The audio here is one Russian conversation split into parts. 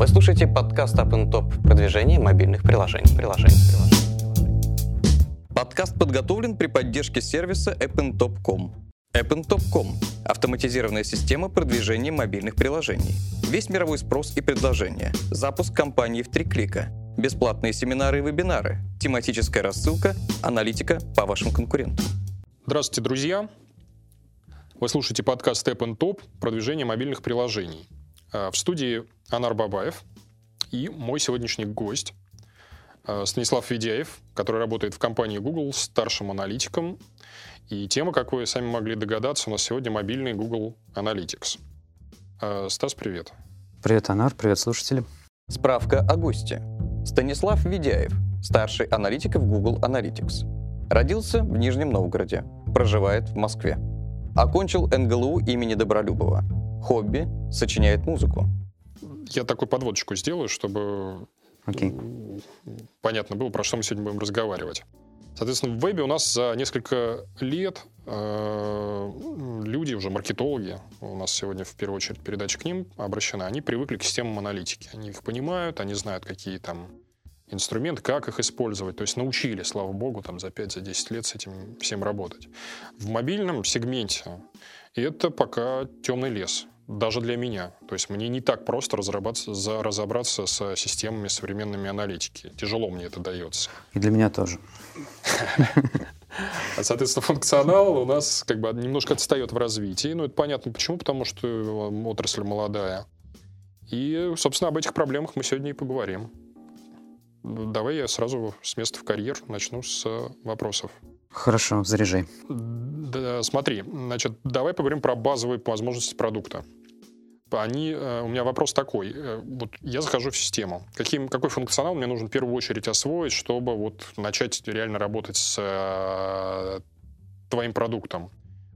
Вы слушаете подкаст Up Top продвижение мобильных приложений. приложений, приложений. Подкаст подготовлен при поддержке сервиса appntop.com. appntop.com – автоматизированная система продвижения мобильных приложений. Весь мировой спрос и предложения. Запуск компании в три клика. Бесплатные семинары и вебинары. Тематическая рассылка, аналитика по вашим конкурентам. Здравствуйте, друзья! Вы слушаете подкаст Step and Top «Продвижение мобильных приложений». А, в студии Анар Бабаев и мой сегодняшний гость а, Станислав Ведяев, который работает в компании Google старшим аналитиком. И тема, как вы сами могли догадаться, у нас сегодня мобильный Google Analytics. А, Стас, привет. Привет, Анар, привет, слушатели. Справка о госте. Станислав Ведяев, старший аналитик в Google Analytics. Родился в Нижнем Новгороде, проживает в Москве. Окончил НГЛУ имени Добролюбова. Хобби – сочиняет музыку. Я такую подводочку сделаю, чтобы okay. понятно было, про что мы сегодня будем разговаривать. Соответственно, в вебе у нас за несколько лет э, люди, уже маркетологи, у нас сегодня в первую очередь передача к ним обращена, они привыкли к системам аналитики. Они их понимают, они знают, какие там инструмент, как их использовать. То есть научили, слава богу, там за 5-10 лет с этим всем работать. В мобильном сегменте это пока темный лес даже для меня. То есть мне не так просто разобраться, за, разобраться с системами современными аналитики. Тяжело мне это дается. И для меня тоже. А, соответственно, функционал у нас как бы немножко отстает в развитии. Ну, это понятно почему, потому что отрасль молодая. И, собственно, об этих проблемах мы сегодня и поговорим. Давай я сразу с места в карьер начну с вопросов. Хорошо, заряжай. Да, смотри, значит, давай поговорим про базовые возможности продукта. Они, э, у меня вопрос такой. Э, вот я захожу в систему. Каким, какой функционал мне нужно в первую очередь освоить, чтобы вот начать реально работать с э, твоим продуктом?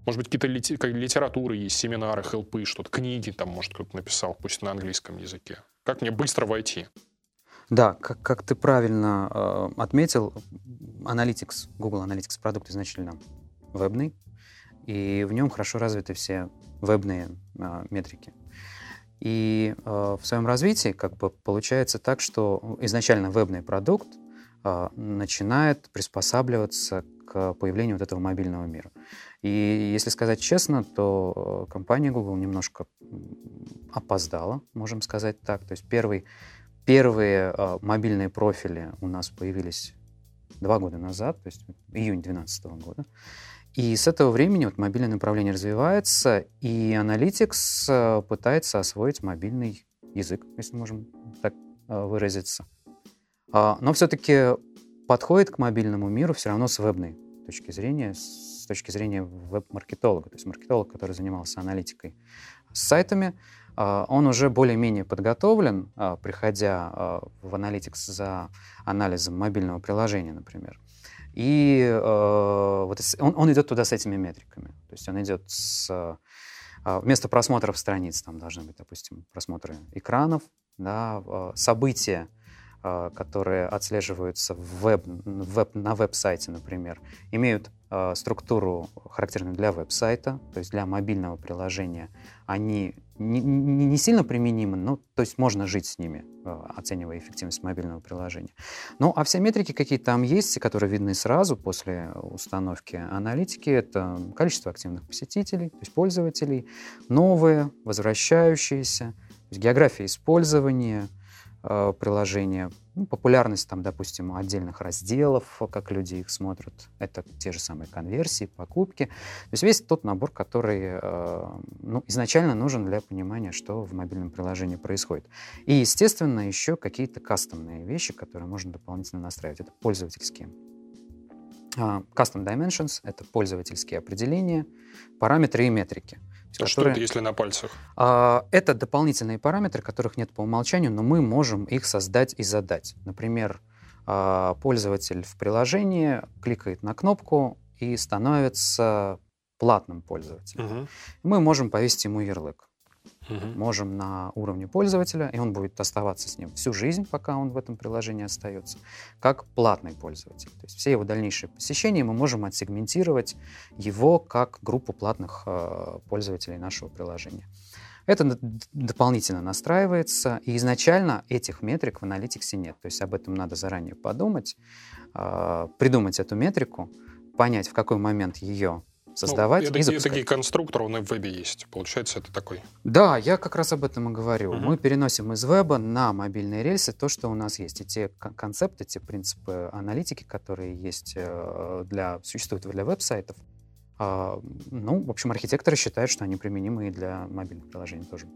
Может быть, какие-то лити, как литературы есть, семинары, хелпы, что-то, книги там, может, кто-то написал, пусть на английском языке. Как мне быстро войти? Да, как, как ты правильно э, отметил, Analytics, Google Analytics продукт изначально вебный, и в нем хорошо развиты все вебные э, метрики. И э, в своем развитии как бы получается так, что изначально вебный продукт э, начинает приспосабливаться к появлению вот этого мобильного мира. И если сказать честно, то компания Google немножко опоздала, можем сказать так. То есть первый Первые э, мобильные профили у нас появились два года назад, то есть июнь 2012 года. И с этого времени вот мобильное направление развивается, и Analytics э, пытается освоить мобильный язык, если можем так э, выразиться. А, но все-таки подходит к мобильному миру все равно с вебной точки зрения, с точки зрения веб-маркетолога, то есть маркетолог, который занимался аналитикой с сайтами, а, он уже более-менее подготовлен, а, приходя в Analytics за анализом мобильного приложения, например. И вот он, он идет туда с этими метриками. То есть он идет с... Вместо просмотров страниц там должны быть, допустим, просмотры экранов, да, события, которые отслеживаются в веб, веб, на веб-сайте, например, имеют структуру, характерную для веб-сайта, то есть для мобильного приложения. Они не, не, сильно применимы, но то есть можно жить с ними, э, оценивая эффективность мобильного приложения. Ну, а все метрики, какие там есть, которые видны сразу после установки аналитики, это количество активных посетителей, то есть пользователей, новые, возвращающиеся, география использования – Э, приложения, ну, популярность там, допустим, отдельных разделов, как люди их смотрят, это те же самые конверсии, покупки. То есть весь тот набор, который э, ну, изначально нужен для понимания, что в мобильном приложении происходит. И, естественно, еще какие-то кастомные вещи, которые можно дополнительно настраивать. Это пользовательские. А, custom Dimensions — это пользовательские определения, параметры и метрики — которые, что это, если на пальцах? А, это дополнительные параметры, которых нет по умолчанию, но мы можем их создать и задать. Например, а, пользователь в приложении кликает на кнопку и становится платным пользователем. Угу. Мы можем повесить ему ярлык угу. можем на уровне пользователя, и он будет оставаться с ним всю жизнь, пока он в этом приложении остается, как платный пользователь. То есть все его дальнейшие посещения мы можем отсегментировать его как группу платных э, пользователей нашего приложения. Это дополнительно настраивается, и изначально этих метрик в аналитиксе нет. То есть об этом надо заранее подумать, а, придумать эту метрику, понять, в какой момент ее создавать ну, и такие, запускать. такие конструкторы на вебе есть. Получается, это такой. Да, я как раз об этом и говорю. Угу. Мы переносим из веба на мобильные рельсы то, что у нас есть. И те концепты, те принципы аналитики, которые есть э, для, существуют для веб-сайтов, а, ну, в общем, архитекторы считают, что они применимы и для мобильных приложений тоже.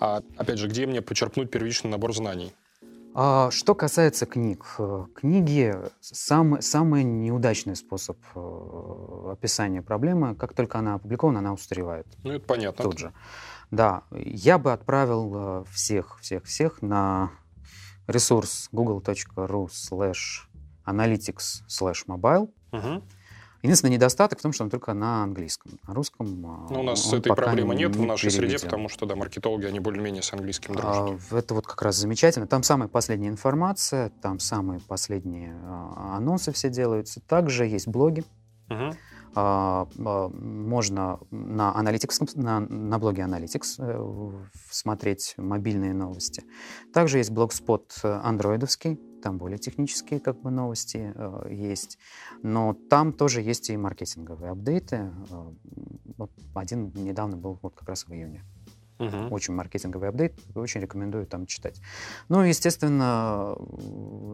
А опять же, где мне почерпнуть первичный набор знаний? А, что касается книг, э, книги самый, самый неудачный способ э, описания проблемы. Как только она опубликована, она устаревает. Ну, это понятно. Тут же. Да, я бы отправил э, всех, всех, всех на ресурс google.ru slash analytics slash mobile. Угу. Единственный недостаток в том, что он только на английском. На русском ну, у нас этой проблемы нет не в нашей переведен. среде, потому что, да, маркетологи, они более-менее с английским дружат. А, это вот как раз замечательно. Там самая последняя информация, там самые последние а, анонсы все делаются. Также есть блоги. Угу. А, а, можно на, Analytics, на, на блоге Analytics э, смотреть мобильные новости. Также есть блогспот андроидовский, там более технические как бы новости э, есть, но там тоже есть и маркетинговые апдейты. Э, вот один недавно был вот как раз в июне. Угу. Очень маркетинговый апдейт, очень рекомендую там читать. Ну, естественно,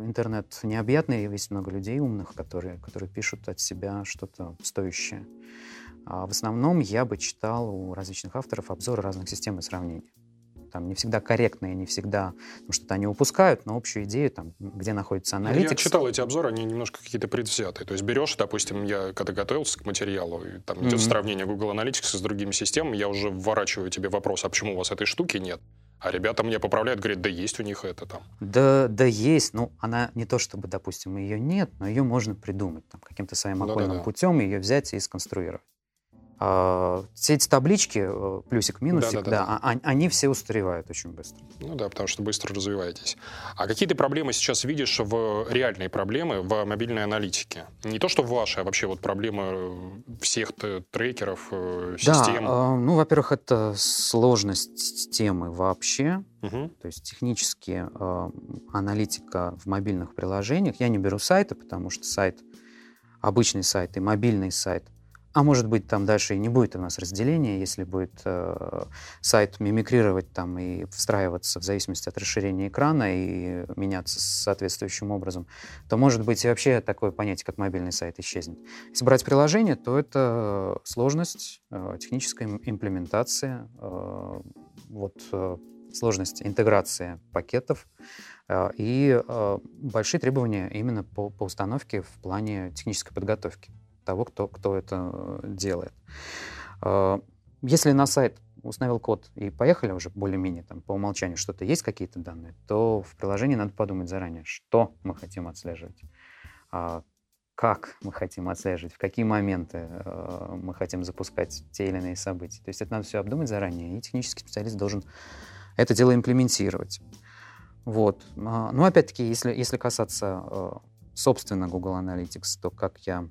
интернет необъятный, есть много людей умных, которые, которые пишут от себя что-то стоящее. А в основном я бы читал у различных авторов обзоры разных систем и сравнений там не всегда корректные, не всегда ну, что-то они упускают, но общую идею, там, где находится аналитик. Я читал эти обзоры, они немножко какие-то предвзятые. То есть берешь, допустим, я когда готовился к материалу, и там идет mm-hmm. сравнение Google Analytics с другими системами, я уже вворачиваю тебе вопрос, а почему у вас этой штуки нет? А ребята мне поправляют, говорят, да есть у них это там. Да, да есть. Ну, она не то чтобы, допустим, ее нет, но ее можно придумать там, каким-то своим окольным да, да, путем, ее взять и сконструировать. А, все эти таблички, э, плюсик-минусик, да, да, да, да. А, они все устаревают очень быстро. Ну да, потому что быстро развиваетесь. А какие ты проблемы сейчас видишь в реальные проблемы в мобильной аналитике? Не то, что ваши, а вообще вот проблемы всех трекеров, э, систем? Да, ну, во-первых, это сложность темы вообще. Угу. То есть технически э, аналитика в мобильных приложениях. Я не беру сайты, потому что сайт, обычный сайт и мобильный сайт – а может быть, там дальше и не будет у нас разделения, если будет э, сайт мимикрировать там и встраиваться в зависимости от расширения экрана и меняться соответствующим образом, то, может быть, и вообще такое понятие, как мобильный сайт, исчезнет. Если брать приложение, то это сложность, э, техническая имплементация, э, вот, э, сложность интеграции пакетов э, и э, большие требования именно по, по установке в плане технической подготовки того, кто, кто это э, делает. А, если на сайт установил код и поехали уже более-менее там по умолчанию что-то есть какие-то данные, то в приложении надо подумать заранее, что мы хотим отслеживать, а, как мы хотим отслеживать, в какие моменты э, мы хотим запускать те или иные события. То есть это надо все обдумать заранее, и технический специалист должен это дело имплементировать. Вот. А, ну, опять-таки, если, если касаться э, собственно Google Analytics, то, как я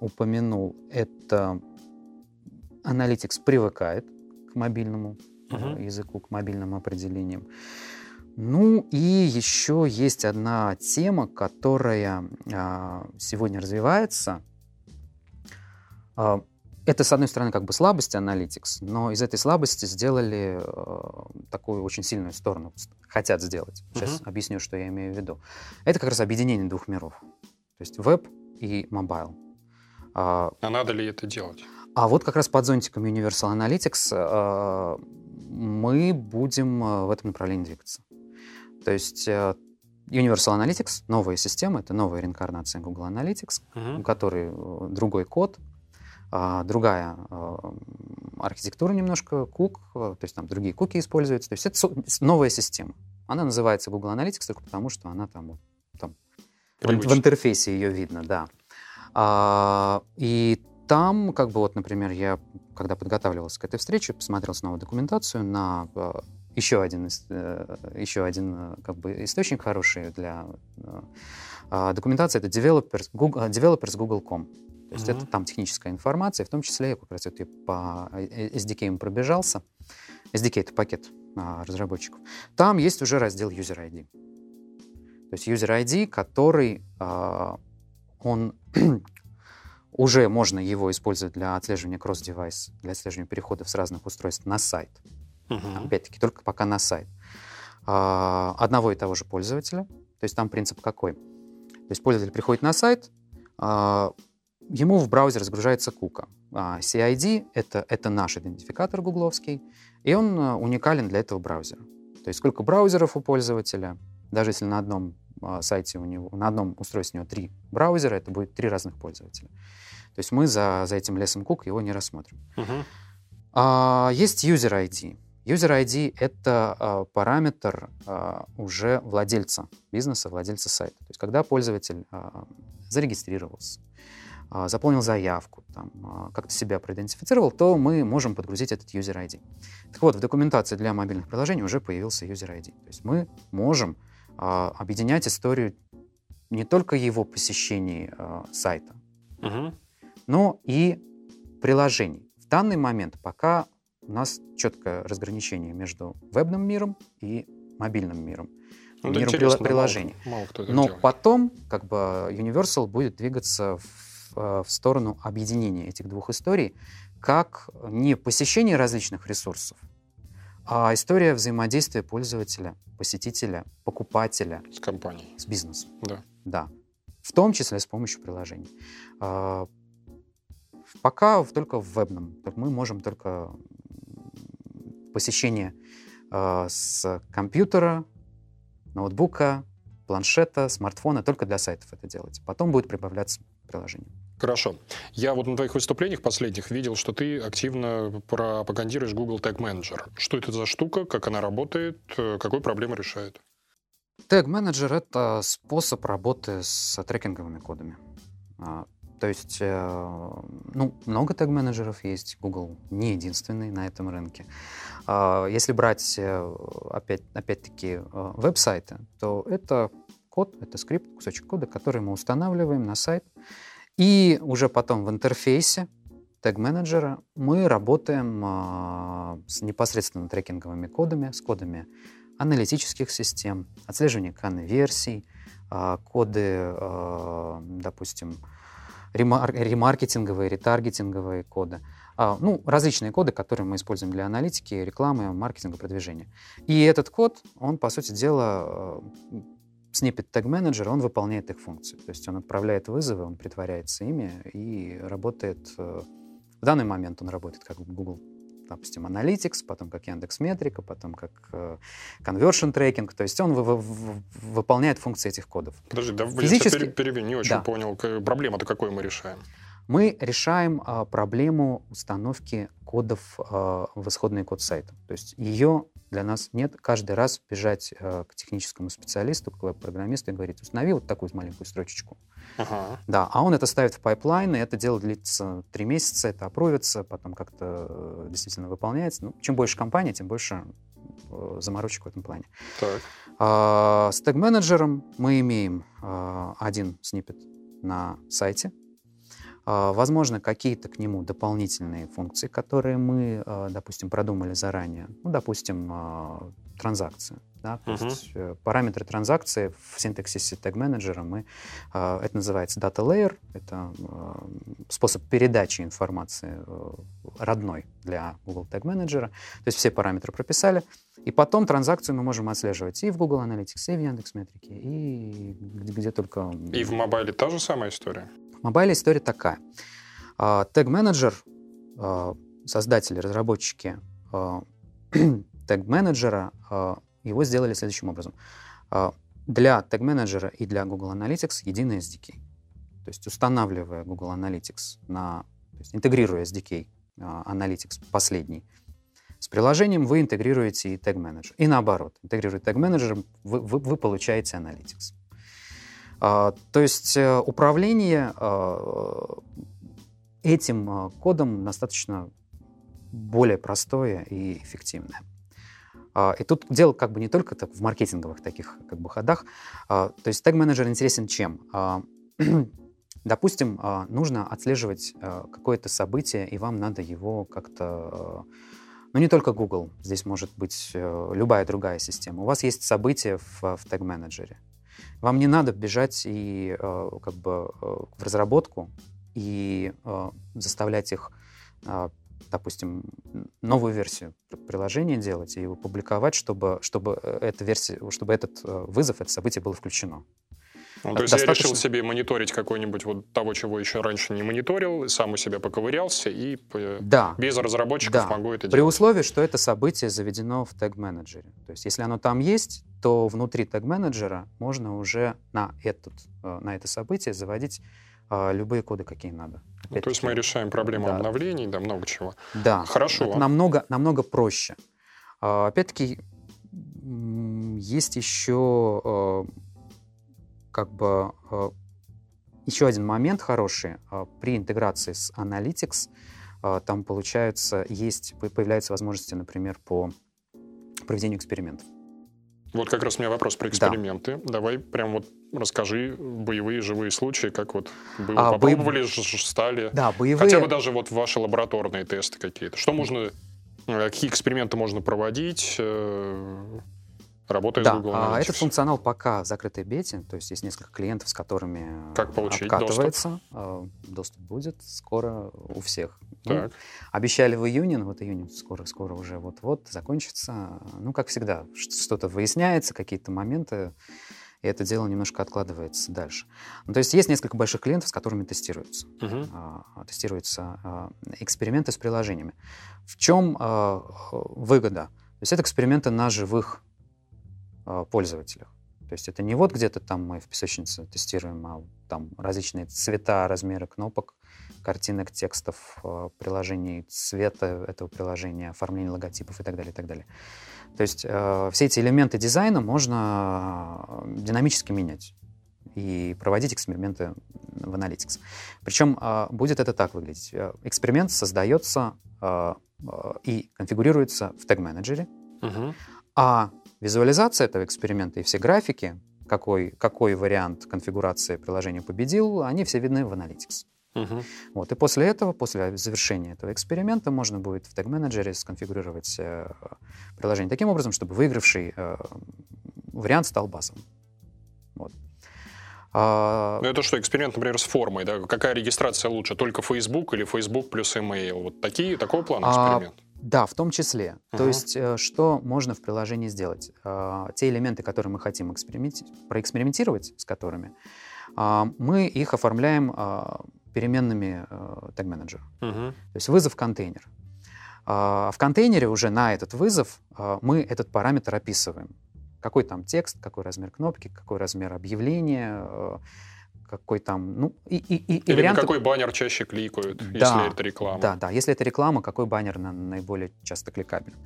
упомянул, это Analytics привыкает к мобильному uh-huh. языку, к мобильным определениям. Ну и еще есть одна тема, которая а, сегодня развивается. А, это, с одной стороны, как бы слабость Analytics, но из этой слабости сделали а, такую очень сильную сторону, хотят сделать. Сейчас uh-huh. объясню, что я имею в виду. Это как раз объединение двух миров. То есть веб и mobile. А, а надо ли это делать? А вот как раз под зонтиком Universal Analytics а, мы будем а, в этом направлении двигаться. То есть э, Universal Analytics, новая система, это новая реинкарнация Google Analytics, uh-huh. у которой э, другой код, другая архитектура немножко, кук, то есть там другие куки используются. То есть это новая система. Она называется Google Analytics только потому, что она там, там в интерфейсе ее видно, да. А, и там, как бы вот, например, я, когда подготавливался к этой встрече, посмотрел снова документацию на э, еще один, э, еще один э, как бы источник хороший для а, документации, это developers, Google, developers Google.com. То есть это там техническая информация, в том числе я как раз вот по SDK пробежался. SDK — это пакет а, разработчиков. Там есть уже раздел User ID. То есть User ID, который а, он уже можно его использовать для отслеживания кросс-девайс, для отслеживания переходов с разных устройств на сайт. Uh-huh. Опять-таки, только пока на сайт. А, одного и того же пользователя. То есть там принцип какой? То есть пользователь приходит на сайт, а, ему в браузер загружается кука. А, CID это, — это наш идентификатор гугловский, и он уникален для этого браузера. То есть сколько браузеров у пользователя, даже если на одном сайте у него, на одном устройстве у него три браузера, это будет три разных пользователя. То есть мы за, за этим лесом кук его не рассмотрим. Uh-huh. А, есть user ID. User ID — это а, параметр а, уже владельца бизнеса, владельца сайта. То есть когда пользователь а, зарегистрировался, а, заполнил заявку, там, а, как-то себя проидентифицировал, то мы можем подгрузить этот user ID. Так вот, в документации для мобильных приложений уже появился user ID. То есть мы можем а, объединять историю не только его посещений а, сайта, uh-huh. но и приложений. В данный момент пока у нас четкое разграничение между вебным миром и мобильным миром. Ну, миром при, приложений. Мало, мало кто Но делает. потом как бы Universal будет двигаться в, э, в сторону объединения этих двух историй как не посещение различных ресурсов, а история взаимодействия пользователя, посетителя, покупателя с компанией, с бизнесом. Да. Да. В том числе с помощью приложений. А, пока только в вебном. Мы можем только посещение э, с компьютера, ноутбука, планшета, смартфона, только для сайтов это делать. Потом будет прибавляться приложение. Хорошо. Я вот на твоих выступлениях последних видел, что ты активно пропагандируешь Google Tag Manager. Что это за штука, как она работает, какую проблему решает? Tag Manager — это способ работы с трекинговыми кодами. А, то есть, э, ну, много тег-менеджеров есть, Google не единственный на этом рынке. А, если брать, э, опять, опять-таки, э, веб-сайты, то это код, это скрипт, кусочек кода, который мы устанавливаем на сайт. И уже потом в интерфейсе тег-менеджера мы работаем а, с непосредственно трекинговыми кодами, с кодами аналитических систем, отслеживания конверсий, а, коды, допустим, ремаркетинговые, ретаргетинговые коды. А, ну, различные коды, которые мы используем для аналитики, рекламы, маркетинга, продвижения. И этот код, он, по сути дела, снипет тег менеджер, он выполняет их функции. То есть он отправляет вызовы, он притворяется ими и работает... Э, в данный момент он работает как Google допустим, Analytics, потом как Яндекс Метрика, потом как э, Conversion Tracking. То есть он вы, вы, выполняет функции этих кодов. Подожди, да, Физически... я перебью, не очень да. понял, проблему-то какую мы решаем? Мы решаем а, проблему установки кодов а, в исходный код сайта. То есть ее для нас нет каждый раз бежать а, к техническому специалисту, к веб-программисту и говорить, установи вот такую маленькую строчечку. Ага. Да, а он это ставит в pipeline, и это дело длится три месяца, это апрувится, потом как-то э, действительно выполняется. Ну, чем больше компания, тем больше э, заморочек в этом плане. Так. А, с тег-менеджером мы имеем а, один снипет на сайте, возможно, какие-то к нему дополнительные функции, которые мы, а, допустим, продумали заранее. Ну, допустим, а, транзакции. Да? То uh-huh. есть э, параметры транзакции в синтаксисе тег менеджера мы, это называется data layer, это способ передачи информации э, родной для Google Tag Manager. То есть все параметры прописали, и потом транзакцию мы можем отслеживать и в Google Analytics, и в Яндекс.Метрике, и где, где только... И в мобайле та же самая история? Мобайле история такая. Тег-менеджер, а, создатели, разработчики тег-менеджера, а, его сделали следующим образом. А, для тег-менеджера и для Google Analytics единый SDK. То есть устанавливая Google Analytics на, то есть интегрируя SDK Analytics последний, с приложением вы интегрируете и тег менеджер. И наоборот, интегрируя тег менеджер, вы, вы, вы получаете Analytics. А, то есть э, управление а, этим а, кодом достаточно более простое и эффективное. И тут дело как бы не только в маркетинговых таких как бы ходах. То есть тег-менеджер интересен чем? Допустим, нужно отслеживать какое-то событие, и вам надо его как-то... Ну, не только Google, здесь может быть э, любая другая система. У вас есть события в, в тег-менеджере. Вам не надо бежать и э, как бы э, в разработку и заставлять их допустим, новую версию приложения делать и его публиковать, чтобы, чтобы, эта версия, чтобы этот вызов, это событие было включено. Ну, то есть достаточно... я решил себе мониторить какой-нибудь вот того, чего еще раньше не мониторил, сам у себя поковырялся, и да. без разработчиков да. могу это делать. При условии, что это событие заведено в тег-менеджере. То есть если оно там есть, то внутри тег-менеджера можно уже на, этот, э, на это событие заводить а, любые коды, какие надо. Ну, то есть мы решаем проблему да. обновлений, да, много чего. Да. Хорошо. Это намного, намного проще. А, опять-таки, есть еще э, как бы э, еще один момент хороший. Э, при интеграции с Analytics там получается, есть, появляются возможности, например, по проведению экспериментов. Вот как раз у меня вопрос про эксперименты. Да. Давай прям вот расскажи боевые живые случаи, как вот было, а, попробовали, боев... стали. Да, боевые... Хотя бы даже вот ваши лабораторные тесты какие-то. Что можно, какие эксперименты можно проводить? Работает да, Google Analytics. А этот функционал пока в закрытой бете, то есть есть несколько клиентов, с которыми как получить обкатывается. Доступ? А, доступ будет скоро у всех. Ну, так. Ну, обещали в июне, но вот июнь скоро, скоро уже вот-вот закончится. Ну, как всегда, что-то выясняется, какие-то моменты, и это дело немножко откладывается дальше. Ну, то есть есть несколько больших клиентов, с которыми тестируются. Угу. Тестируются а, эксперименты с приложениями. В чем выгода? То есть это эксперименты на живых пользователях. То есть это не вот где-то там мы в песочнице тестируем, а там различные цвета, размеры кнопок, картинок, текстов, а, приложений, цвета этого приложения, оформление логотипов и так далее, и так далее. То есть э, все эти элементы дизайна можно динамически менять и проводить эксперименты в Analytics. Причем э, будет это так выглядеть. Эксперимент создается э, и конфигурируется в тег-менеджере, угу. а Визуализация этого эксперимента и все графики, какой, какой вариант конфигурации приложения победил, они все видны в Analytics. Угу. Вот, и после этого, после завершения этого эксперимента, можно будет в тег-менеджере сконфигурировать э, приложение таким образом, чтобы выигравший э, вариант стал базовым. Вот. А... Ну это что, эксперимент, например, с формой, да? Какая регистрация лучше, только Facebook или Facebook плюс email? Вот такие, такого плана эксперимент? А, да, в том числе. Uh-huh. То есть, э, что можно в приложении сделать? Э, те элементы, которые мы хотим эксперименти- проэкспериментировать с которыми, э, мы их оформляем переменными тег-менеджера. Uh-huh. То есть вызов контейнер. В контейнере уже на этот вызов мы этот параметр описываем. Какой там текст, какой размер кнопки, какой размер объявления, какой там, ну, и, и, и, Или варианты... какой баннер чаще кликают, да, если это реклама. Да, да, если это реклама, какой баннер на, наиболее часто кликабелен.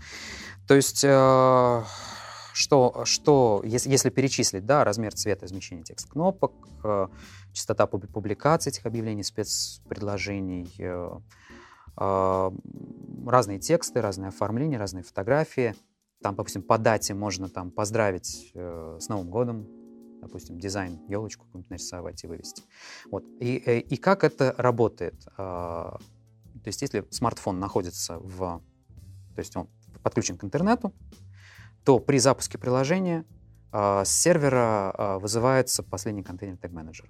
То есть, э, что, что если, если перечислить, да, размер цвета, размещения текст кнопок, э, частота публикации этих объявлений, спецпредложений, э, э, разные тексты, разные оформления, разные фотографии. Там, допустим, по дате можно там поздравить э, с Новым годом, допустим, дизайн, елочку какую-нибудь нарисовать и вывести. Вот. И, э, и как это работает? А, то есть если смартфон находится в... То есть он подключен к интернету, то при запуске приложения а, с сервера а, вызывается последний контейнер тег менеджера.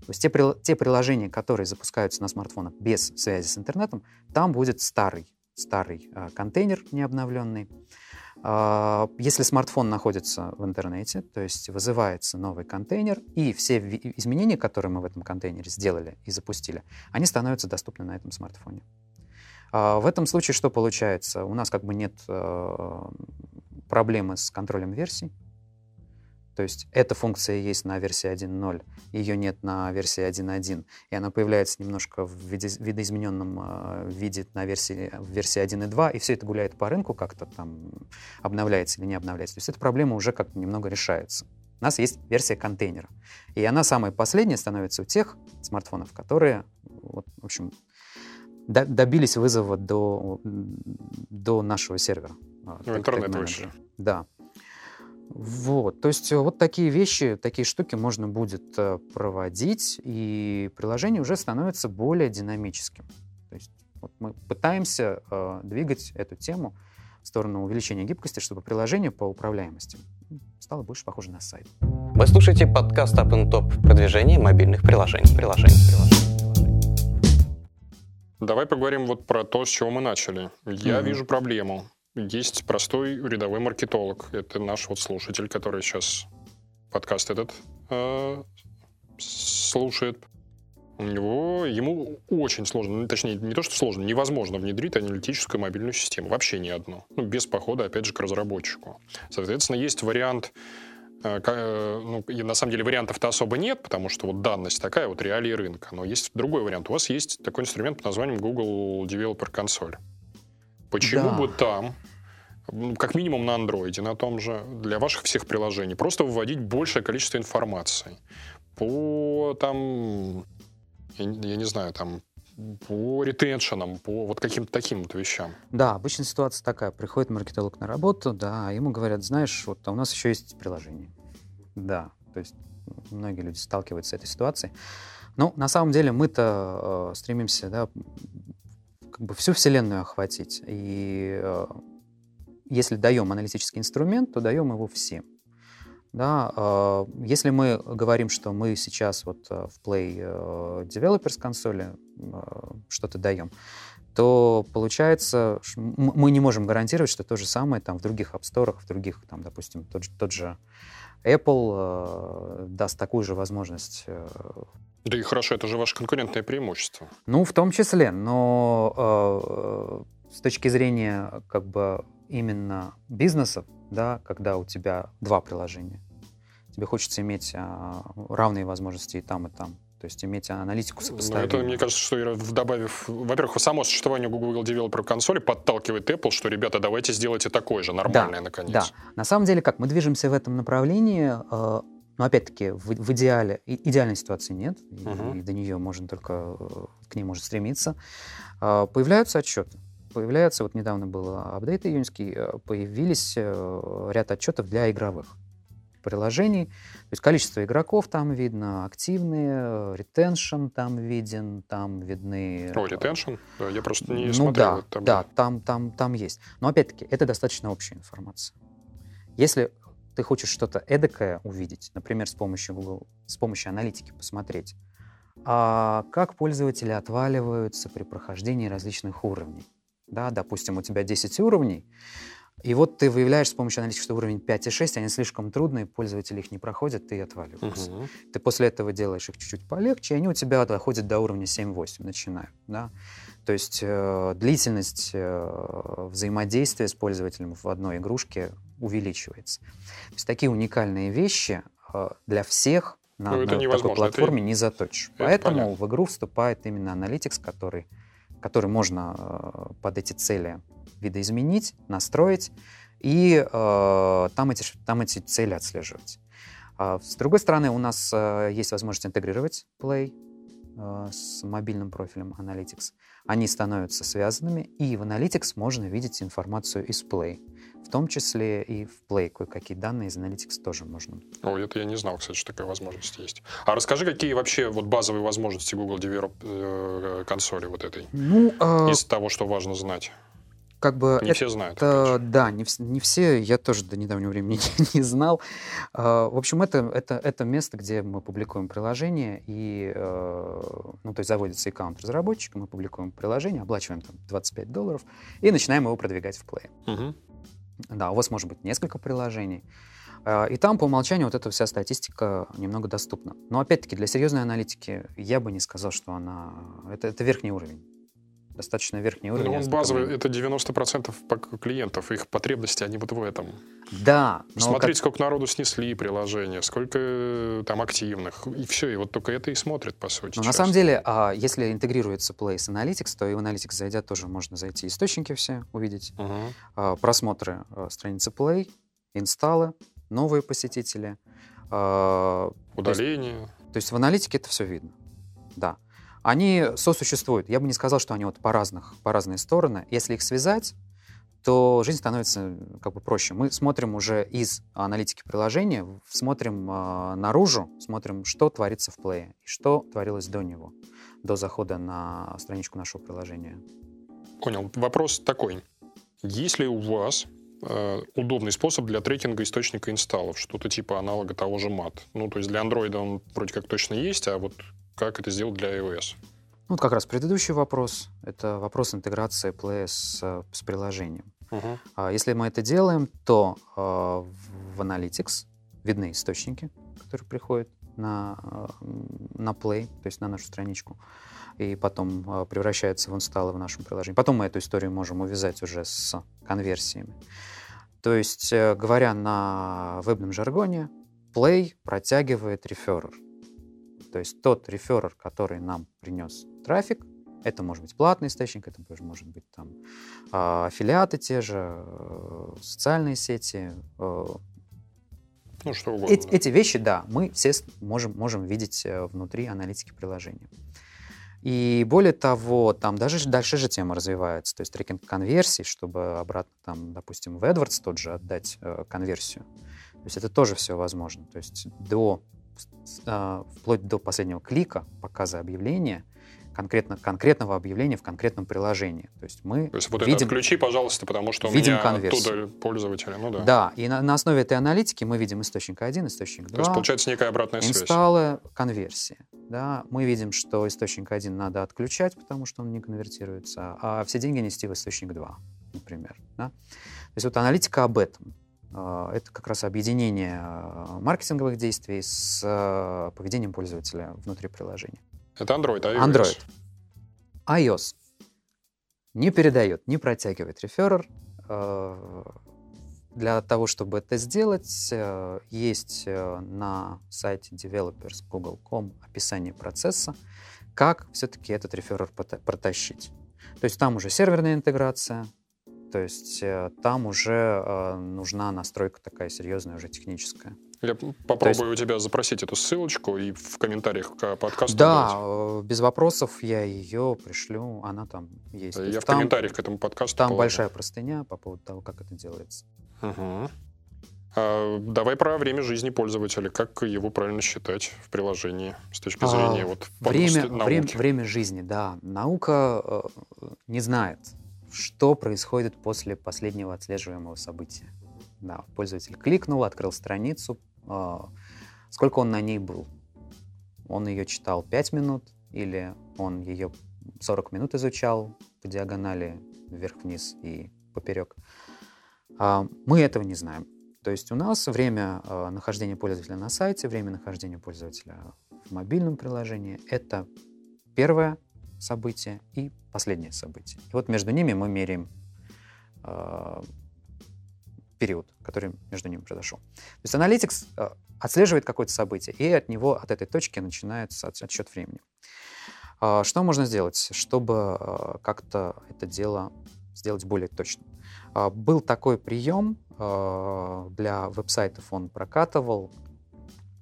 То есть те, те приложения, которые запускаются на смартфонах без связи с интернетом, там будет старый, старый контейнер необновленный, если смартфон находится в интернете, то есть вызывается новый контейнер, и все изменения, которые мы в этом контейнере сделали и запустили, они становятся доступны на этом смартфоне. А, в этом случае что получается? У нас как бы нет э, проблемы с контролем версий, то есть эта функция есть на версии 1.0, ее нет на версии 1.1, и она появляется немножко в виде, видоизмененном э, виде на версии, в версии 1.2, и все это гуляет по рынку, как-то там обновляется или не обновляется. То есть эта проблема уже как-то немного решается. У нас есть версия контейнера, и она самая последняя становится у тех смартфонов, которые, вот, в общем, добились вызова до, до нашего сервера. В интернет вышли. Да. Вот, то есть вот такие вещи, такие штуки можно будет проводить, и приложение уже становится более динамическим. То есть вот мы пытаемся э, двигать эту тему в сторону увеличения гибкости, чтобы приложение по управляемости стало больше похоже на сайт. Вы слушаете подкаст Up and Top продвижение мобильных приложений. приложений, приложений. Давай поговорим вот про то, с чего мы начали. Я mm-hmm. вижу проблему. Есть простой рядовой маркетолог. Это наш вот слушатель, который сейчас подкаст этот э, слушает. У него, ему очень сложно, ну, точнее, не то, что сложно, невозможно внедрить аналитическую мобильную систему, вообще ни одну. Ну, без похода, опять же, к разработчику. Соответственно, есть вариант, э, э, ну, и на самом деле вариантов-то особо нет, потому что вот данность такая, вот реалии рынка. Но есть другой вариант. У вас есть такой инструмент под названием Google Developer Console. Почему да. бы там как минимум на андроиде, на том же, для ваших всех приложений, просто выводить большее количество информации по там я, я не знаю, там, по ретеншенам, по вот каким-то таким вот вещам. Да, обычная ситуация такая. Приходит маркетолог на работу, да, ему говорят, знаешь, вот а у нас еще есть приложение. Да, то есть многие люди сталкиваются с этой ситуацией. Ну, на самом деле мы-то э, стремимся, да, как бы всю вселенную охватить. И э, если даем аналитический инструмент, то даем его всем. Да, а, если мы говорим, что мы сейчас вот э, в Play э, Developers консоли э, что-то даем, то получается, мы не можем гарантировать, что то же самое там в других App в других, там, допустим, тот, тот же Apple даст такую же возможность. Да и хорошо, это же ваше конкурентное преимущество. Ну, в том числе, но э, с точки зрения как бы именно бизнесов, да, когда у тебя два приложения, тебе хочется иметь а, равные возможности и там, и там. То есть иметь аналитику сопоставимую. Ну, это, мне кажется, что добавив... Во-первых, само существование Google Developer консоли подталкивает Apple, что, ребята, давайте сделайте такое же, нормальное, да, наконец. Да, на самом деле, как, мы движемся в этом направлении, э, но опять-таки в, в идеале, идеальной ситуации нет, uh-huh. и, и до нее можно только, э, к ней можно стремиться. Э, появляются отчеты. Появляется, вот недавно был апдейт июньский, появились ряд отчетов для игровых приложений. То есть количество игроков там видно, активные, ретеншн там виден, там видны... О, ретеншн? Да, я просто не ну, смотрел. Да, там. да там, там, там есть. Но опять-таки, это достаточно общая информация. Если ты хочешь что-то эдакое увидеть, например, с помощью Google, с помощью аналитики посмотреть, а как пользователи отваливаются при прохождении различных уровней. Да, допустим, у тебя 10 уровней, и вот ты выявляешь с помощью аналитики, что уровень 5 и 6, они слишком трудные, пользователи их не проходят, ты отваливаются. Угу. Ты после этого делаешь их чуть-чуть полегче, и они у тебя доходят до уровня 7-8, начинают. Да? То есть э, длительность э, взаимодействия с пользователем в одной игрушке увеличивается. То есть такие уникальные вещи э, для всех на ну, одной такой платформе это... не заточишь. Это Поэтому понятно. в игру вступает именно аналитикс, который, который можно э, под эти цели видоизменить, настроить и э, там, эти, там эти цели отслеживать. А с другой стороны, у нас э, есть возможность интегрировать Play э, с мобильным профилем Analytics. Они становятся связанными, и в Analytics можно видеть информацию из Play. В том числе и в Play кое-какие данные из Analytics тоже можно. О, это я не знал, кстати, что такая возможность есть. А расскажи, какие вообще вот базовые возможности Google Developer э, консоли вот этой? Ну, э... Из того, что важно знать как бы не это, все знают. Да, не, не все, я тоже до недавнего времени не, не знал. А, в общем, это, это, это место, где мы публикуем приложение, и, э, ну, то есть заводится аккаунт разработчика, мы публикуем приложение, оплачиваем там 25 долларов и начинаем его продвигать в Play. Угу. Да, у вас может быть несколько приложений. А, и там по умолчанию вот эта вся статистика немного доступна. Но опять-таки для серьезной аналитики я бы не сказал, что она... Это, это верхний уровень достаточно верхний уровень. Но он базовый, это 90% клиентов, их потребности, они вот в этом. Да. Смотреть, как... сколько народу снесли приложение, сколько э, там активных, и все, и вот только это и смотрит, по сути. Но на самом деле, а, если интегрируется Play с Analytics, то и в Analytics зайдя тоже можно зайти источники все увидеть, угу. просмотры э, страницы Play, инсталлы, новые посетители. Удаление. То есть, то есть в аналитике это все видно, да они сосуществуют. Я бы не сказал, что они вот по разных, по разные стороны. Если их связать, то жизнь становится как бы проще. Мы смотрим уже из аналитики приложения, смотрим э, наружу, смотрим, что творится в плее и что творилось до него, до захода на страничку нашего приложения. Понял. Вопрос такой. Есть ли у вас э, удобный способ для трекинга источника инсталлов, что-то типа аналога того же MAT? Ну, то есть для Android он вроде как точно есть, а вот как это сделать для iOS? Вот как раз предыдущий вопрос. Это вопрос интеграции Play с, с приложением. Угу. Если мы это делаем, то э, в Analytics видны источники, которые приходят на, э, на Play, то есть на нашу страничку, и потом э, превращаются в инсталлы в нашем приложении. Потом мы эту историю можем увязать уже с конверсиями. То есть, э, говоря на вебном жаргоне, Play протягивает реферер. То есть тот реферер, который нам принес трафик, это может быть платный источник, это может быть там а, аффилиаты те же, э, социальные сети. э, Ну, что угодно. Эти, эти вещи, да, мы все можем, можем видеть э, внутри аналитики приложения. И более того, там даже дальше же тема развивается, то есть трекинг конверсий, чтобы обратно там, допустим, в AdWords тот же отдать э, конверсию. То есть это тоже все возможно. То есть до, вплоть до последнего клика, показа объявления, конкретно, конкретного объявления в конкретном приложении. То есть мы То есть вот это видим... отключи, пожалуйста, потому что у видим меня конверсию. оттуда пользователи. Ну да. Да, и на, на основе этой аналитики мы видим источник 1, источник 2. То есть получается некая обратная связь. Инсталлы, конверсии. Да, мы видим, что источник 1 надо отключать, потому что он не конвертируется, а все деньги нести в источник 2, например. Да? То есть вот аналитика об этом. А, Это как раз объединение а, маркетинговых действий с а, поведением пользователя внутри приложения. Это Android, а iOS? Android. iOS не передает, не протягивает реферер. Для того, чтобы это сделать, есть на сайте developers google.com описание процесса, как все-таки этот реферер протащить. То есть там уже серверная интеграция, то есть э, там уже э, нужна настройка такая серьезная, уже техническая. Я попробую у тебя запросить эту ссылочку и в комментариях к подкасту Да, дать. э, без вопросов я ее пришлю, она там есть. Я есть в там, комментариях к этому подкасту там положу. большая простыня по поводу того, как это делается. Мгм. А, давай про время жизни пользователя. Как его правильно считать в приложении с точки А, зрения вот Время, подросте- время, науки? время жизни, да. Наука э, не знает, что происходит после последнего отслеживаемого события. Да, пользователь кликнул, открыл страницу. э, сколько он на ней был? Он ее читал 5 минут или он ее 40 минут изучал по диагонали вверх-вниз и поперек? А, Мы этого не знаем. То есть у нас время э, нахождения пользователя на сайте, время нахождения пользователя в мобильном приложении — это первое событие и последнее событие. И вот между ними мы меряем э, период, который между ними произошел. То есть Analytics э, отслеживает какое-то событие, и от него, от этой точки начинается от- отсчет времени. А, Что можно сделать, чтобы э, как-то это дело сделать более точным? А, Был такой прием э, для веб-сайтов, он прокатывал.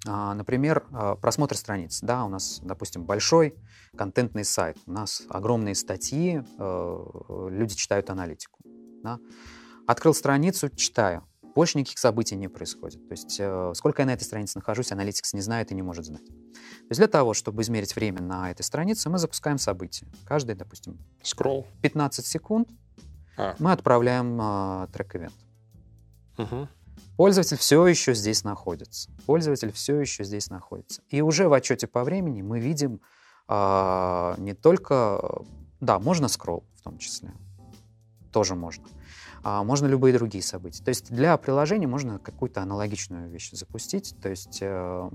А, Например, э, просмотр страниц. Да, у нас, допустим, большой контентный сайт, у нас огромные статьи, э, люди читают аналитику. да. Открыл страницу, читаю. Больше никаких событий не происходит. То есть э, сколько я на этой странице нахожусь, аналитикс не знает и не может знать. То есть для того, чтобы измерить время на этой странице, мы запускаем события. Каждые, допустим, Скролл. 15 секунд А. мы отправляем э, трек-ивент. Мгм. Пользователь все еще здесь находится. Пользователь все еще здесь находится. И уже в отчете по времени мы видим а, не только... э, Да, можно скролл в том числе. Тоже можно. А, можно любые другие события. То есть для приложения можно какую-то аналогичную вещь запустить. То есть э,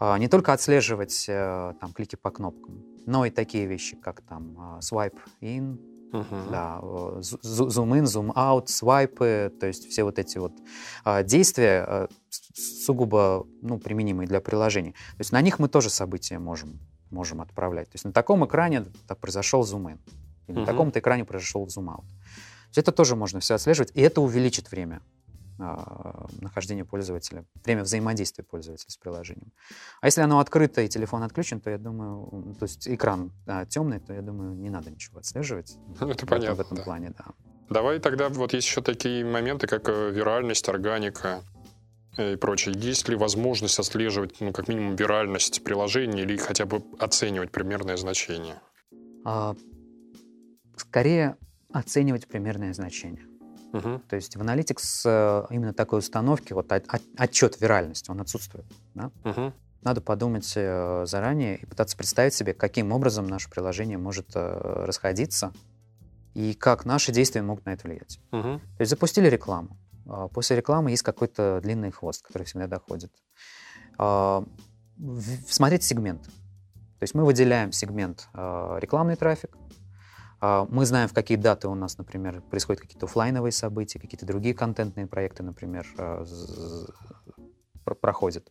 а, не только отслеживать э, там, клики по кнопкам, но и такие вещи, как там а, swipe in, Мгм. да, зу- зу- зум-ин, зум-аут, свайпы, то есть все вот эти вот а, действия с- сугубо ну, применимые для приложений. То есть на них мы тоже события можем, можем отправлять. То есть на таком экране так, произошел зум-ин, и на таком-то экране произошел зум-аут. Это тоже можно все отслеживать, и это увеличит время а, нахождения пользователя, время взаимодействия пользователя с приложением. А если оно открыто и телефон отключен, то я думаю, то есть экран а, темный, то я думаю, не надо ничего отслеживать. Ну, это в понятно, В этом да. плане, да. Давай тогда вот есть еще такие моменты, как э, виральность, органика и прочее. Есть ли возможность отслеживать, ну, как минимум, виральность приложения или хотя бы оценивать примерное значение? А, скорее оценивать примерное значение. Угу. То есть в Analytics э, именно такой установки, вот отчет виральности, он отсутствует. Да? Угу. Надо подумать э, заранее и пытаться представить себе, каким образом наше приложение может э, расходиться и как наши действия могут на это влиять. Угу. То есть запустили рекламу. А после рекламы есть какой-то длинный хвост, который всегда доходит. А, смотреть сегмент. То есть мы выделяем сегмент рекламный трафик, мы знаем, в какие даты у нас, например, происходят какие-то офлайновые события, какие-то другие контентные проекты, например, а, проходят.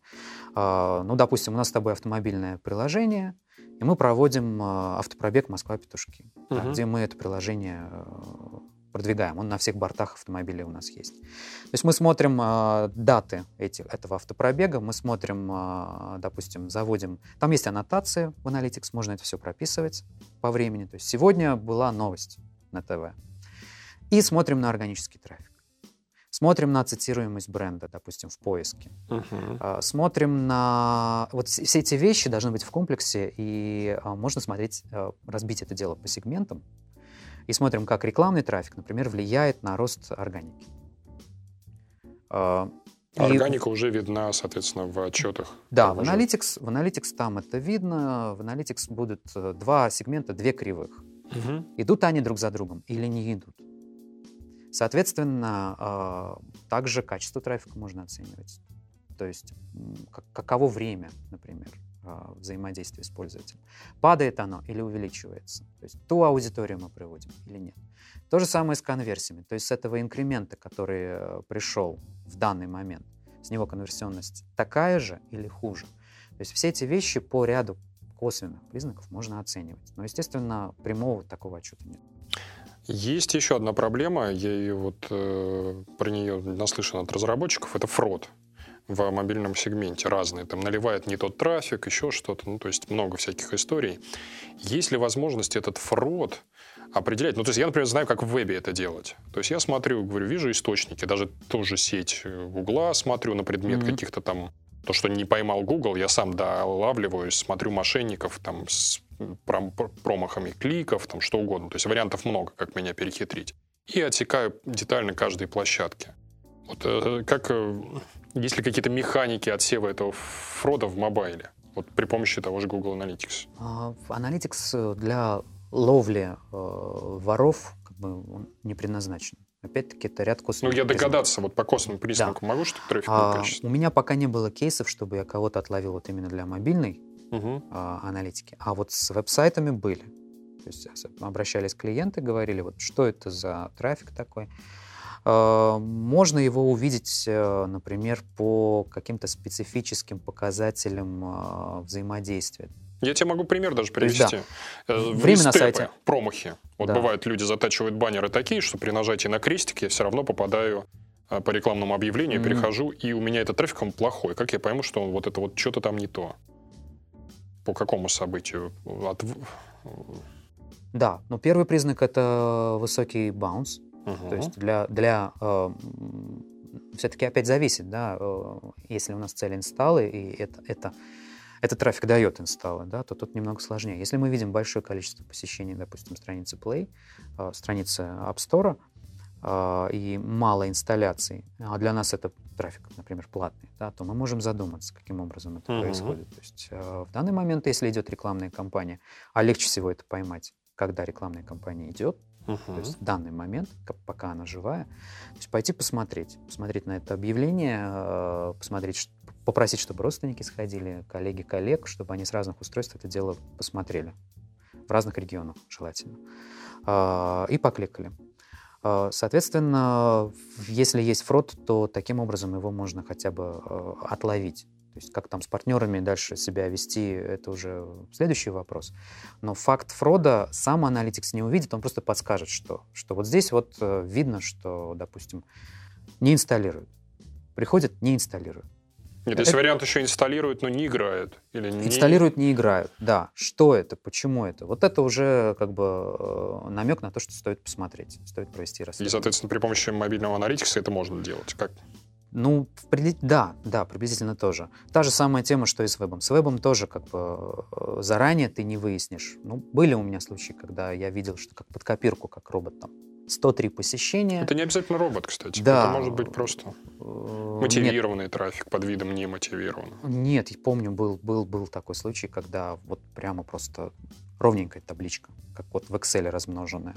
А, ну, допустим, у нас с тобой автомобильное приложение, и мы проводим автопробег Москва-Петушки, угу. где мы это приложение продвигаем. Он на всех бортах автомобилей у нас есть. То есть мы смотрим э, даты эти, этого автопробега, мы смотрим, э, допустим, заводим... Там есть аннотация в Analytics, можно это все прописывать по времени. То есть сегодня была новость на ТВ. И смотрим на органический трафик. Смотрим на цитируемость бренда, допустим, в поиске. Uh-huh. Смотрим на... Вот все эти вещи должны быть в комплексе, и можно смотреть, разбить это дело по сегментам, и смотрим, как рекламный трафик, например, влияет на рост органики. А, органика и... уже видна, соответственно, в отчетах. Да, в Analytics, в Analytics там это видно. В Analytics будут э, два сегмента, две кривых. Угу. Идут они друг за другом или не идут. Соответственно, а, также качество трафика можно оценивать. То есть каково время, например. А, взаимодействия с пользователем. Падает оно или увеличивается? То есть ту аудиторию мы приводим или нет? То же самое с конверсиями. То есть с этого инкремента, который э, пришел в данный момент, с него конверсионность такая же или хуже? То есть все эти вещи по ряду косвенных признаков можно оценивать. Но, естественно, прямого такого отчета нет. Есть еще одна проблема, я ее вот э, про нее наслышан от разработчиков, это фрод в мобильном сегменте разные. Там наливает не тот трафик, еще что-то. Ну, то есть много всяких историй. Есть ли возможность этот фрод определять? Ну, то есть я, например, знаю, как в вебе это делать. То есть я смотрю, говорю, вижу источники, даже тоже сеть Гугла смотрю на предмет mm-hmm. каких-то там то, что не поймал Google, я сам долавливаюсь, смотрю мошенников там с промахами кликов, там что угодно. То есть вариантов много, как меня перехитрить. И отсекаю детально каждой площадке. Вот э, как э, есть ли какие-то механики отсева этого фрода в мобайле? Вот при помощи того же Google Analytics. А, Analytics для ловли э, воров как бы он не предназначен. Опять-таки, это ряд косвенных Ну, я догадаться, вот по косвенным признакам да. могу, что трафик а, У меня пока не было кейсов, чтобы я кого-то отловил вот именно для мобильной угу. а, аналитики. А вот с веб-сайтами были. То есть обращались клиенты, говорили, вот что это за трафик такой. Э, можно его увидеть, э, например, по каким-то специфическим показателям э, взаимодействия. Я тебе могу пример даже привести. Да. Время на сайте. Промахи. Вот да. бывают, люди затачивают баннеры такие, что при нажатии на крестик я все равно попадаю по рекламному объявлению, mm-hmm. перехожу, и у меня этот трафик он плохой. Как я пойму, что вот это вот что-то там не то? По какому событию? От... Да, но первый признак это высокий баунс. Угу. То есть для, для э, все-таки опять зависит, да, э, если у нас цель инсталлы, и это, это, этот трафик дает инсталлы, да, то тут немного сложнее. Если мы видим большое количество посещений, допустим, страницы Play, э, страницы App Store, э, и мало инсталляций, а для нас это трафик, например, платный, да, то мы можем задуматься, каким образом это uh происходит. То есть э, в данный момент, если идет рекламная кампания, а легче всего это поймать, когда рекламная кампания идет, Uh-huh. То есть в данный момент, пока она живая, то есть пойти посмотреть, посмотреть на это объявление, э, посмотреть, попросить, чтобы родственники сходили, коллеги коллег, чтобы они с разных устройств это дело посмотрели, в разных регионах желательно, э, и покликали. Э, соответственно, если есть фрод, то таким образом его можно хотя бы отловить. То есть как там с партнерами дальше себя вести, это уже следующий вопрос. Но факт фрода сам аналитикс не увидит, он просто подскажет, что, что вот здесь вот э, видно, что, допустим, не инсталируют. Приходят, не инсталируют. Нет, если вариант еще инсталируют, но не играют. Или не... Инсталируют, не играют, да. Что это, почему это? Вот это уже как бы э, намек на то, что стоит посмотреть, стоит провести расследование. И, соответственно, при помощи мобильного аналитикса это можно делать. Как? Ну, да, да, приблизительно тоже. Та же самая тема, что и с вебом. С вебом тоже как бы э, заранее ты не выяснишь. Ну, были у меня случаи, когда я видел, что как под копирку, как робот там 103 посещения. Это не обязательно робот, кстати. Да. Это может быть просто Э, мотивированный нет, трафик под видом немотивированного. Нет, я помню, был, был, был такой случай, когда вот прямо просто ровненькая табличка, как вот в Excel размноженная.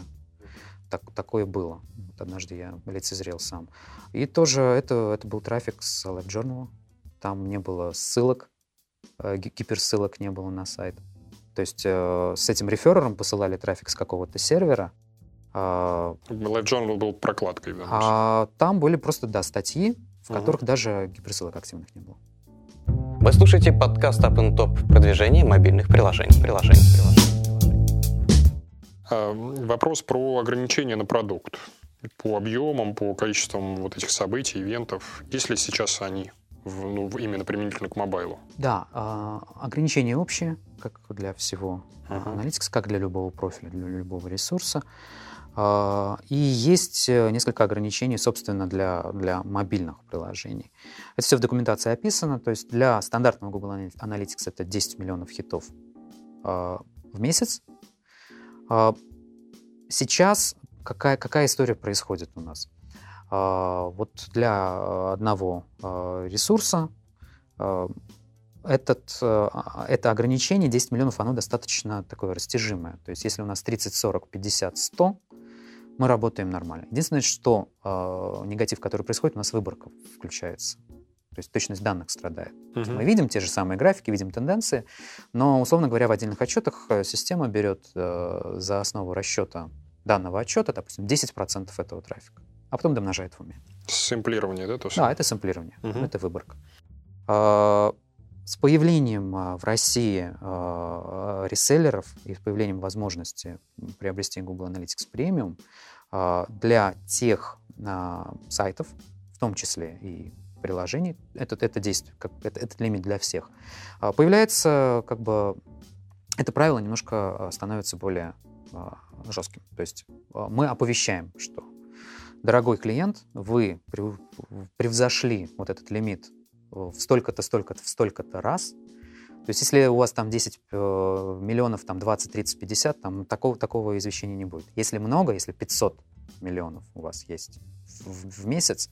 Так, такое было. Вот однажды я лицезрел сам. И тоже это, это был трафик с Live Journal. Там не было ссылок, э, гиперссылок не было на сайт. То есть э, с этим реферером посылали трафик с какого-то сервера, а, Live Journal был прокладкой. Да, а там были просто, да, статьи, в uh которых даже гиперссылок активных не было. Вы слушаете подкаст Up Top продвижение мобильных приложений. приложений, приложений. А, вопрос про ограничения на продукт. По объемам, по количествам вот этих событий, ивентов. Есть ли сейчас они? В, ну, именно применительно к мобайлу? Да, э, ограничения общие, как для всего uh-huh. аналитикс, как для любого профиля, для любого ресурса. А, и есть э, несколько ограничений, собственно, для, для мобильных приложений. Это все в документации описано. То есть для стандартного Google Analytics это 10 миллионов хитов в месяц. А, сейчас какая, какая история происходит у нас? Вот для одного ресурса этот, это ограничение 10 миллионов, оно достаточно такое растяжимое. То есть если у нас 30, 40, 50, 100, мы работаем нормально. Единственное, что э, негатив, который происходит, у нас выборка включается. То есть точность данных страдает. Uh-huh. Мы видим те же самые графики, видим тенденции, но, условно говоря, в отдельных отчетах э, система берет э, за основу расчета данного отчета, допустим, 10% этого трафика, а потом домножает в уме. Сэмплирование, да? То да, это сэмплирование, uh-huh. это выборка. Э, с появлением в России э, реселлеров и с появлением возможности приобрести Google Analytics Premium э, для тех э, сайтов, в том числе и приложений, это, это действие, как, это, это лимит для всех, э, появляется как бы это правило немножко становится более э, жестким. То есть мы оповещаем, что дорогой клиент, вы превзошли вот этот лимит в столько-то, столько-то, в столько-то раз. То есть если у вас там 10 э, миллионов, там 20, 30, 50, там такого, такого извещения не будет. Если много, если 500 миллионов у вас есть в, в месяц,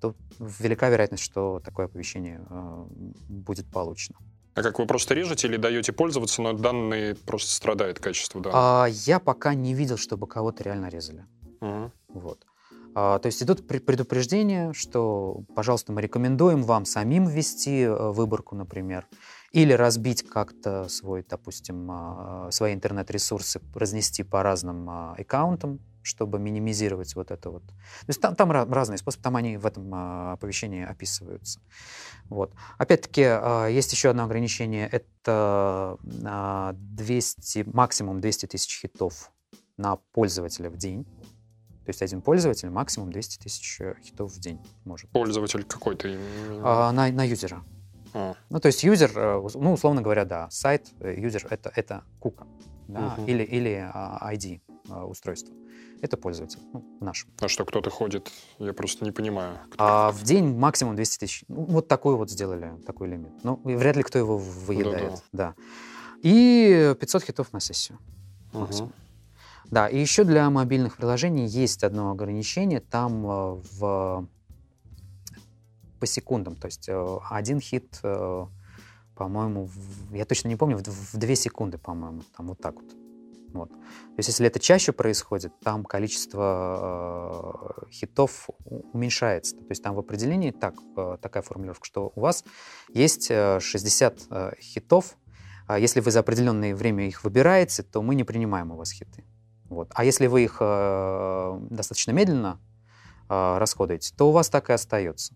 то велика вероятность, что такое оповещение э, будет получено. А как вы просто режете или даете пользоваться, но данные просто страдают качество данных? А, я пока не видел, чтобы кого-то реально резали. Угу. Вот. А, то есть идут предупреждения, что, пожалуйста, мы рекомендуем вам самим ввести э, выборку, например, или разбить как-то свой, допустим, а, свои интернет-ресурсы, разнести по разным а, аккаунтам, чтобы минимизировать вот это вот. То есть там, там разные способы, там они в этом оповещении описываются. Вот. Опять-таки, есть еще одно ограничение, это 200, максимум 200 тысяч хитов на пользователя в день. То есть один пользователь максимум 200 тысяч э, хитов в день может. Пользователь какой-то? А, на, на юзера. А. Ну, то есть юзер, э, ну, условно говоря, да, сайт, э, юзер — это, это кука, да, угу. или, или ID а, устройства. Это пользователь, ну, наш. А что, кто-то ходит? Я просто не понимаю. А, в день максимум 200 тысяч. Ну, вот такой вот сделали, такой лимит. Ну, вряд ли кто его выедает. Да, да. И 500 хитов на сессию. Угу. Да, и еще для мобильных приложений есть одно ограничение. Там э, в по секундам, то есть э, один хит, э, по-моему, я точно не помню, в две секунды, по-моему, там вот так вот. Вот. То есть если это чаще происходит, там количество э, хитов уменьшается. То есть там в определении так, э, такая формулировка, что у вас есть 60 э, хитов, а если вы за определенное время их выбираете, то мы не принимаем у вас хиты. Вот. А если вы их э, достаточно медленно э, расходуете, то у вас так и остается.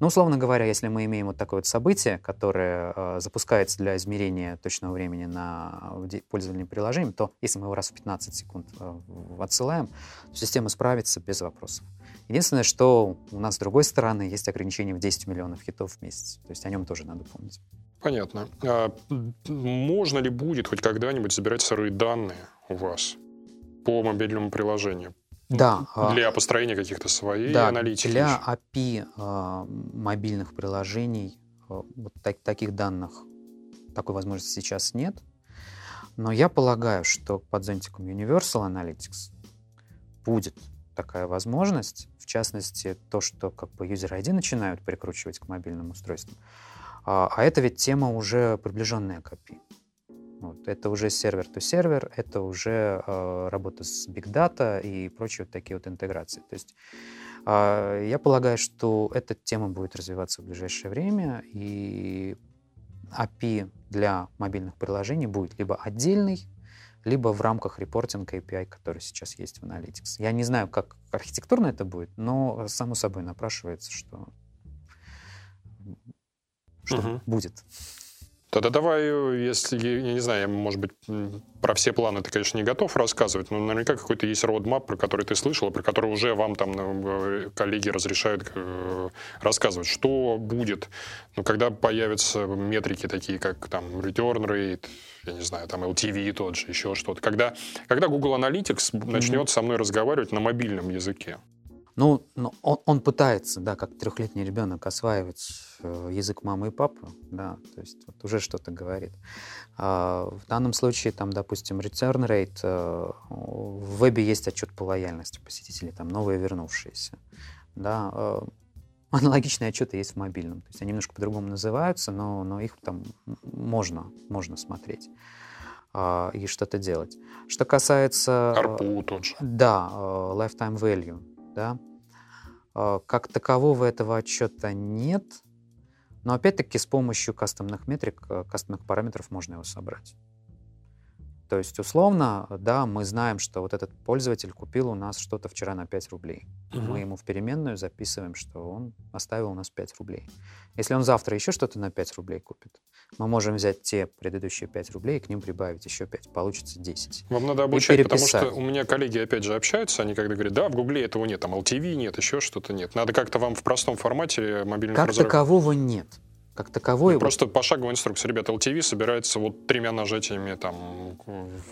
Ну, условно говоря, если мы имеем вот такое вот событие, которое э, запускается для измерения точного времени на пользование приложением, то если мы его раз в 15 секунд э, отсылаем, то система справится без вопросов. Единственное, что у нас с другой стороны есть ограничение в 10 миллионов хитов в месяц. То есть о нем тоже надо помнить. Понятно. А можно ли будет хоть когда-нибудь забирать сырые данные у вас по мобильному приложению? Да. Для построения каких-то своей да, аналитики? Для API э, мобильных приложений э, вот так, таких данных, такой возможности сейчас нет. Но я полагаю, что под зонтиком Universal Analytics будет такая возможность. В частности, то, что как бы user ID начинают прикручивать к мобильным устройствам. А, а это ведь тема уже приближенная к API. Вот. Это уже сервер-то-сервер, это уже э, работа с Big Data и прочие вот такие вот интеграции. То есть э, я полагаю, что эта тема будет развиваться в ближайшее время, и API для мобильных приложений будет либо отдельный, либо в рамках репортинга API, который сейчас есть в Analytics. Я не знаю, как архитектурно это будет, но само собой напрашивается, что, что угу. будет. Тогда давай, если, я не знаю, я, может быть, про все планы ты, конечно, не готов рассказывать, но наверняка какой-то есть родмап, про который ты слышал, про который уже вам там э, коллеги разрешают э, рассказывать. Что будет, ну, когда появятся метрики такие, как там return rate, я не знаю, там LTV тот же, еще что-то. Когда, когда Google Analytics начнет mm-hmm. со мной разговаривать на мобильном языке? Ну, он, он пытается, да, как трехлетний ребенок, осваивать э, язык мамы и папы, да, то есть вот уже что-то говорит. А в данном случае, там, допустим, return rate, э, в вебе есть отчет по лояльности посетителей, там, новые вернувшиеся, да, э, аналогичные отчеты есть в мобильном, то есть они немножко по-другому называются, но, но их там можно, можно смотреть э, и что-то делать. Что касается... ARPU тот же. Да, lifetime value, да. А, как такового этого отчета нет, но опять-таки с помощью кастомных метрик, э, кастомных параметров можно его собрать. То есть, условно, да, мы знаем, что вот этот пользователь купил у нас что-то вчера на 5 рублей. Угу. Мы ему в переменную записываем, что он оставил у нас 5 рублей. Если он завтра еще что-то на 5 рублей купит, мы можем взять те предыдущие 5 рублей и к ним прибавить еще 5. Получится 10. Вам надо обучать, потому что у меня коллеги, опять же, общаются, они когда говорят, да, в Гугле этого нет, там LTV нет, еще что-то нет. Надо как-то вам в простом формате мобильных Как разрыв... такового нет как таковой. Ну, просто вот, пошаговая инструкция. Ребята, LTV собирается вот тремя нажатиями там...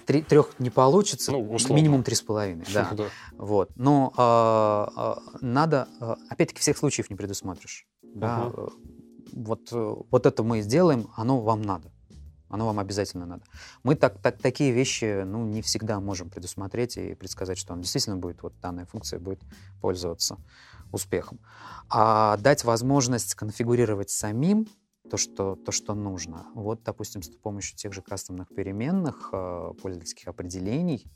Три, трех не получится, ну, минимум три с половиной, да. да. Вот. Но а, а, надо, а, опять-таки, всех случаев не предусмотришь. Да. Uh-huh. Вот, вот это мы сделаем, оно вам надо. Оно вам обязательно надо. Мы так, так, такие вещи ну, не всегда можем предусмотреть и предсказать, что он действительно будет, вот данная функция будет пользоваться успехом. А дать возможность конфигурировать самим то, что, то, что нужно. Вот, допустим, с помощью тех же кастомных переменных, э, пользовательских определений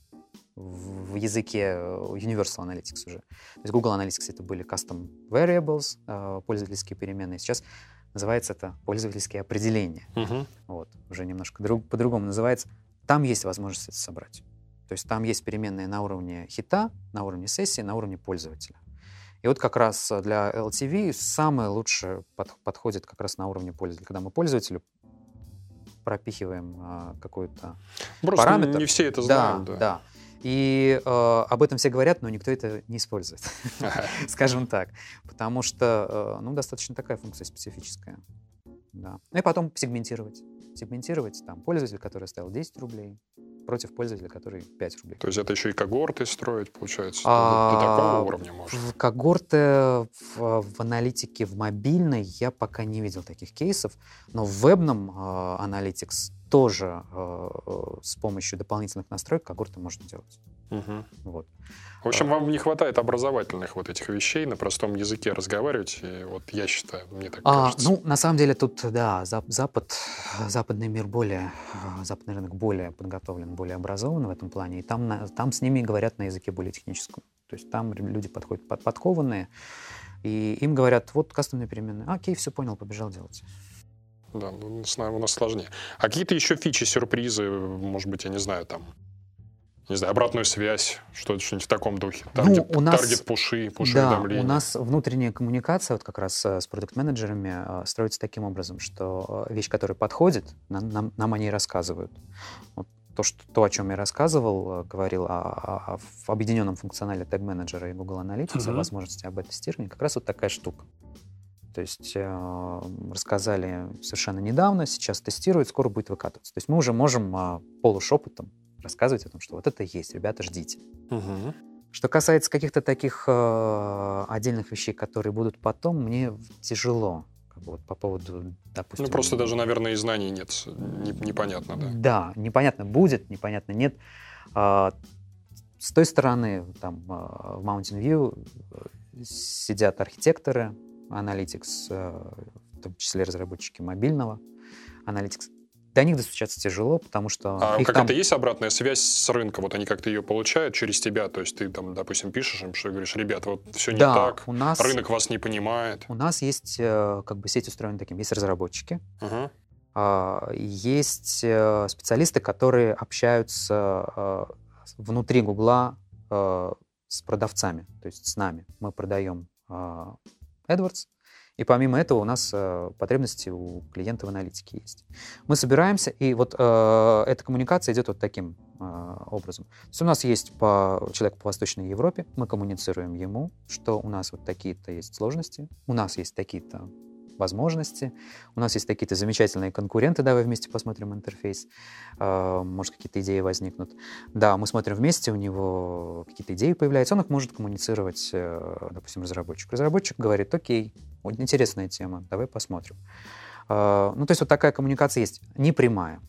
в, языке э, Universal Analytics уже. То есть Google Analytics это были custom variables, э, пользовательские переменные. Сейчас называется это пользовательские определения. Uh-huh. Вот, уже немножко друг, по-другому называется. Там есть возможность это собрать. То есть там есть переменные на уровне хита, на уровне сессии, на уровне пользователя. И вот как раз э, для LTV самое лучшее под, подходит как раз на уровне пользователя, когда мы пользователю пропихиваем а, какой-то Просто параметр. не все это знают. Да, да. да. И э, об этом все говорят, но никто это не использует, скажем так. Потому что, э, ну, достаточно такая функция специфическая. Да. Ну и потом сегментировать. Сегментировать там пользователь, который оставил 10 рублей, против пользователя, который 5 рублей. То есть это еще и когорты строить, получается? А, до, до такого уровня можно? Когорты в, в аналитике в мобильной я пока не видел таких кейсов, но в вебном э, Analytics тоже э, с помощью дополнительных настроек когорты можно делать. Угу. Вот. В общем, вам не хватает образовательных вот этих вещей, на простом языке разговаривать, и вот я считаю, мне так а, кажется. Ну, на самом деле тут, да, Запад, западный мир более, западный рынок более подготовлен, более образован в этом плане, и там, там с ними говорят на языке более техническом. То есть там люди подходят под, подкованные, и им говорят, вот кастомные переменные. Окей, все понял, побежал делать. Да, ну, у нас сложнее. А какие-то еще фичи, сюрпризы, может быть, я не знаю, там, не знаю, обратную связь, что-то что-нибудь в таком духе. Таргет, ну, у нас, таргет пуши, пуши да, у нас внутренняя коммуникация, вот как раз э, с продукт-менеджерами, э, строится таким образом, что э, вещь, которая подходит, нам, нам, нам о ней рассказывают. Вот то, что, то, о чем я рассказывал, говорил о, о, о объединенном функционале Manager и Google Analytics, uh-huh. о возможности об тестировании, как раз вот такая штука. То есть э, рассказали совершенно недавно, сейчас тестируют, скоро будет выкатываться. То есть мы уже можем э, полушепотом рассказывать о том, что вот это есть, ребята, ждите. Угу. Что касается каких-то таких э, отдельных вещей, которые будут потом, мне тяжело. Вот по поводу, допустим... Ну, просто даже, наверное, и знаний нет. Не, непонятно, да? Да, непонятно будет, непонятно нет. Э, с той стороны, там, э, в Mountain View э, сидят архитекторы Analytics, э, в том числе разработчики мобильного Analytics. До них достучаться тяжело, потому что... А какая-то там... есть обратная связь с рынка? Вот они как-то ее получают через тебя? То есть ты там, допустим, пишешь им, что говоришь, ребята, вот все не да, так, у нас... рынок вас не понимает. У нас есть, э, как бы сеть устроена таким, есть разработчики, uh-huh. есть э, специалисты, которые общаются внутри Гугла с продавцами, то есть с нами. Мы продаем AdWords, и помимо этого у нас э, потребности у клиента в аналитике есть. Мы собираемся, и вот э, эта коммуникация идет вот таким э, образом. То есть у нас есть по, человек по Восточной Европе, мы коммуницируем ему, что у нас вот такие-то есть сложности, у нас есть такие-то возможности. У нас есть какие-то замечательные конкуренты, давай вместе посмотрим интерфейс, э, может, какие-то идеи возникнут. Да, мы смотрим вместе, у него какие-то идеи появляются, он их может коммуницировать, э, допустим, разработчик. Разработчик говорит, окей, вот интересная тема, давай посмотрим. Э, ну, то есть вот такая коммуникация есть, не прямая.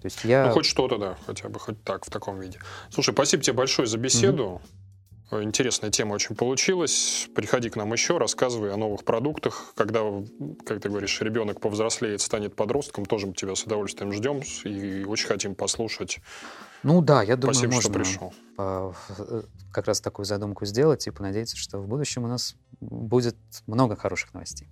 То есть я... Ну, хоть что-то, да, хотя бы хоть так, в таком виде. Слушай, спасибо тебе большое за беседу. Mm-hmm. Интересная тема очень получилась. Приходи к нам еще, рассказывай о новых продуктах. Когда, как ты говоришь, ребенок повзрослеет, станет подростком, тоже тебя с удовольствием ждем и очень хотим послушать. Ну да, я думаю, Спасибо, можно что пришел. как раз такую задумку сделать и понадеяться, что в будущем у нас будет много хороших новостей.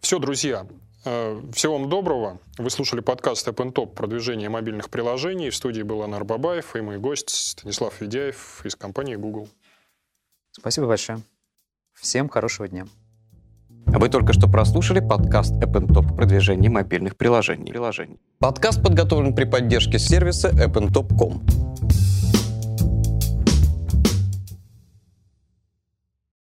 Все, друзья, Э, всего вам доброго. Вы слушали подкаст App Top продвижение мобильных приложений. В студии был Анар Бабаев и мой гость Станислав Ведяев из компании Google. Спасибо большое. Всем хорошего дня. Вы только что прослушали подкаст App Top продвижение мобильных приложений. приложений. Подкаст подготовлен при поддержке сервиса appntop.com.